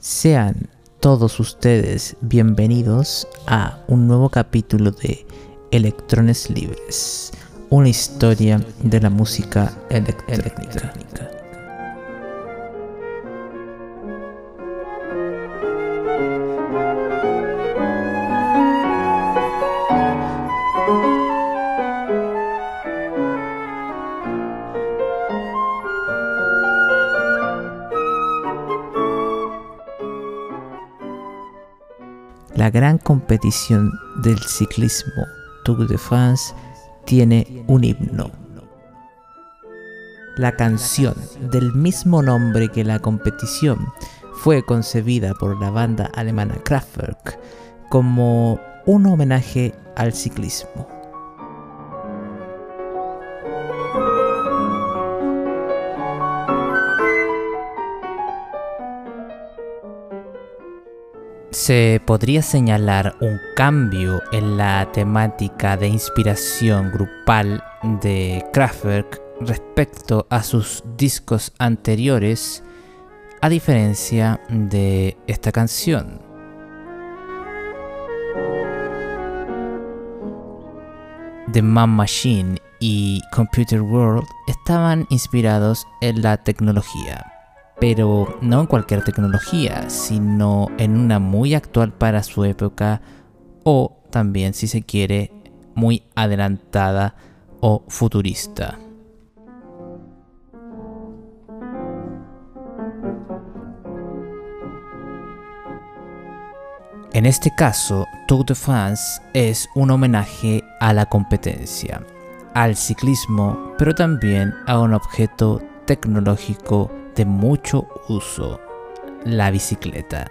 Sean todos ustedes bienvenidos a un nuevo capítulo de Electrones Libres, una historia de la música electrónica. La gran competición del ciclismo Tour de France tiene un himno. La canción del mismo nombre que la competición fue concebida por la banda alemana Kraftwerk como un homenaje al ciclismo. Se podría señalar un cambio en la temática de inspiración grupal de Kraftwerk respecto a sus discos anteriores, a diferencia de esta canción. The Man Machine y Computer World estaban inspirados en la tecnología, pero no en cualquier tecnología, sino en una muy actual para su época o también, si se quiere, muy adelantada o futurista. En este caso, Tour de France es un homenaje a la competencia, al ciclismo, pero también a un objeto tecnológico de mucho uso, la bicicleta.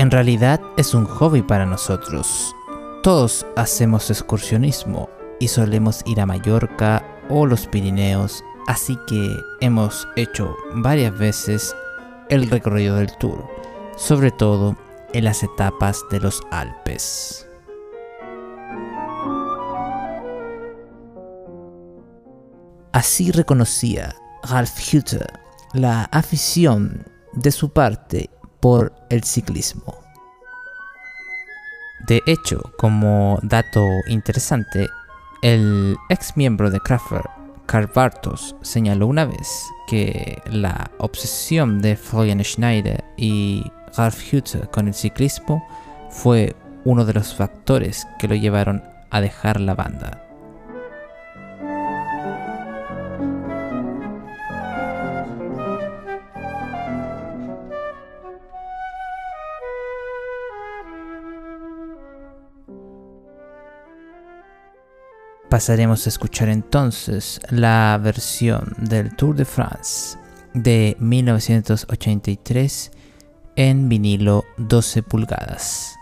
En realidad es un hobby para nosotros. Todos hacemos excursionismo y solemos ir a Mallorca o los Pirineos, así que hemos hecho varias veces el recorrido del tour, sobre todo en las etapas de los Alpes. Así reconocía Ralph Hutter la afición de su parte por el ciclismo. De hecho, como dato interesante, el ex miembro de Kraftwerk, Karl Bartos, señaló una vez que la obsesión de Florian Schneider y Ralph Hutter con el ciclismo fue uno de los factores que lo llevaron a dejar la banda. Pasaremos a escuchar entonces la versión del Tour de France de 1983 en vinilo 12 pulgadas.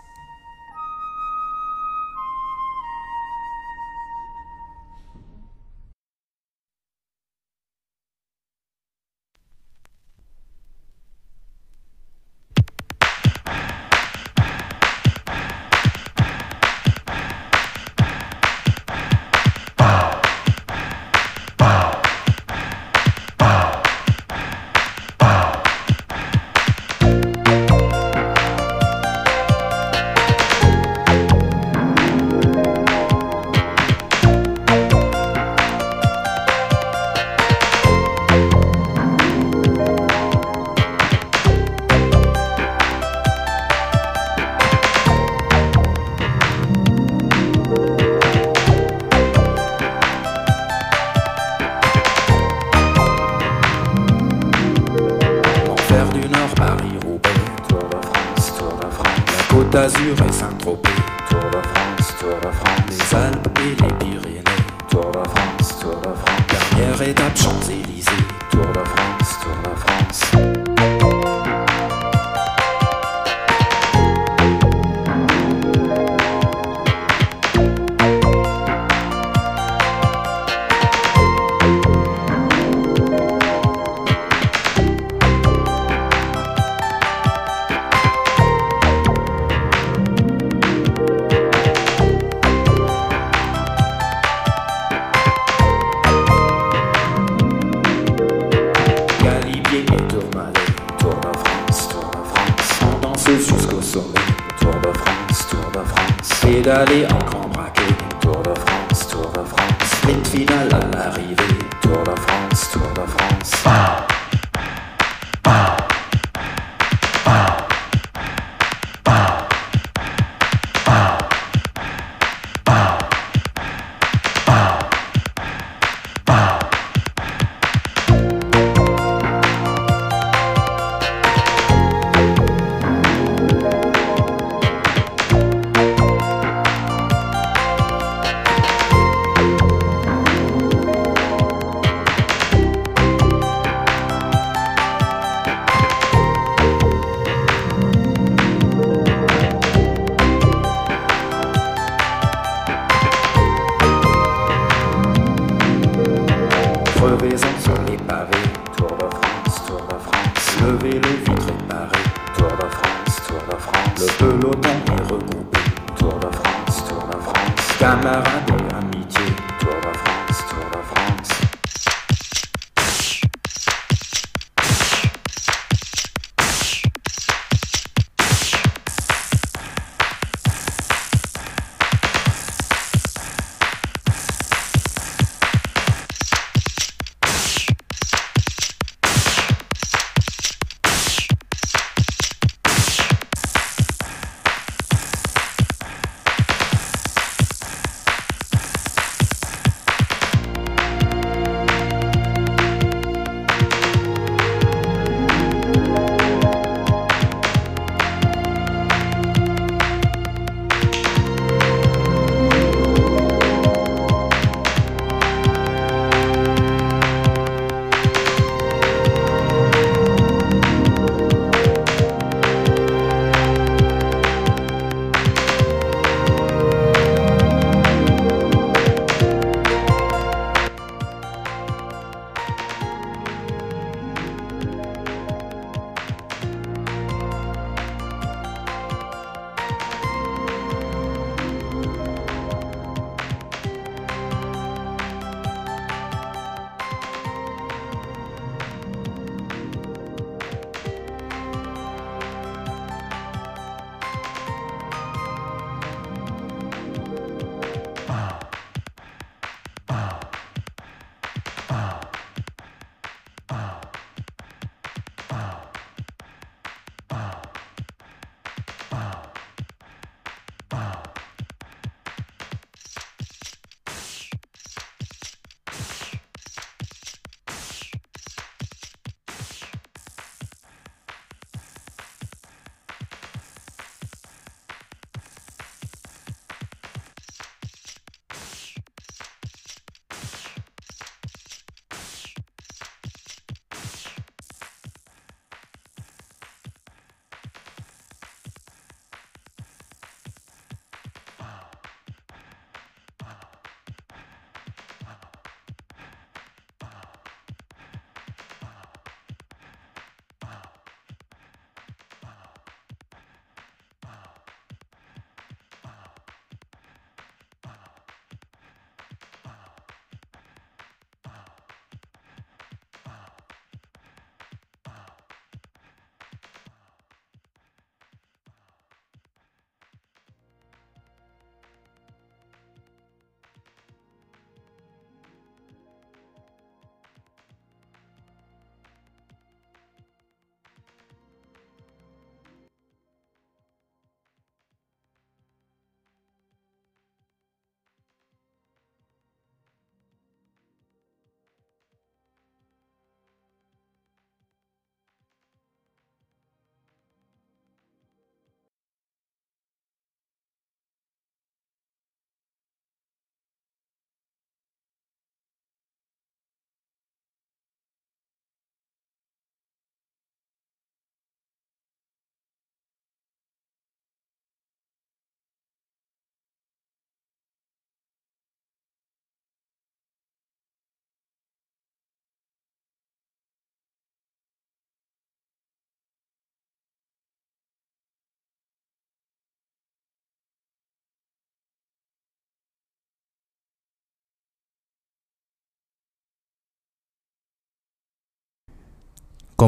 Du Nord, Paris-Roubaix, Tour de France, Tour de France, la Côte d'Azur et Saint-Tropez, Tour de France, Tour de France, les Alpes et les Pyrénées, Tour de France, Tour de France, dernière étape Champs-Élysées, Pédaler en grand braquet. Tour de France, Tour de France. Sprint final à l'arrivée. Tour de France, Tour de France. Crevaison sur les pavés, Tour de France, Tour de France. Le vélo vite réparé, Tour de France, Tour de France. Le peloton est regroupé, Tour de France, Tour de France. Camarades et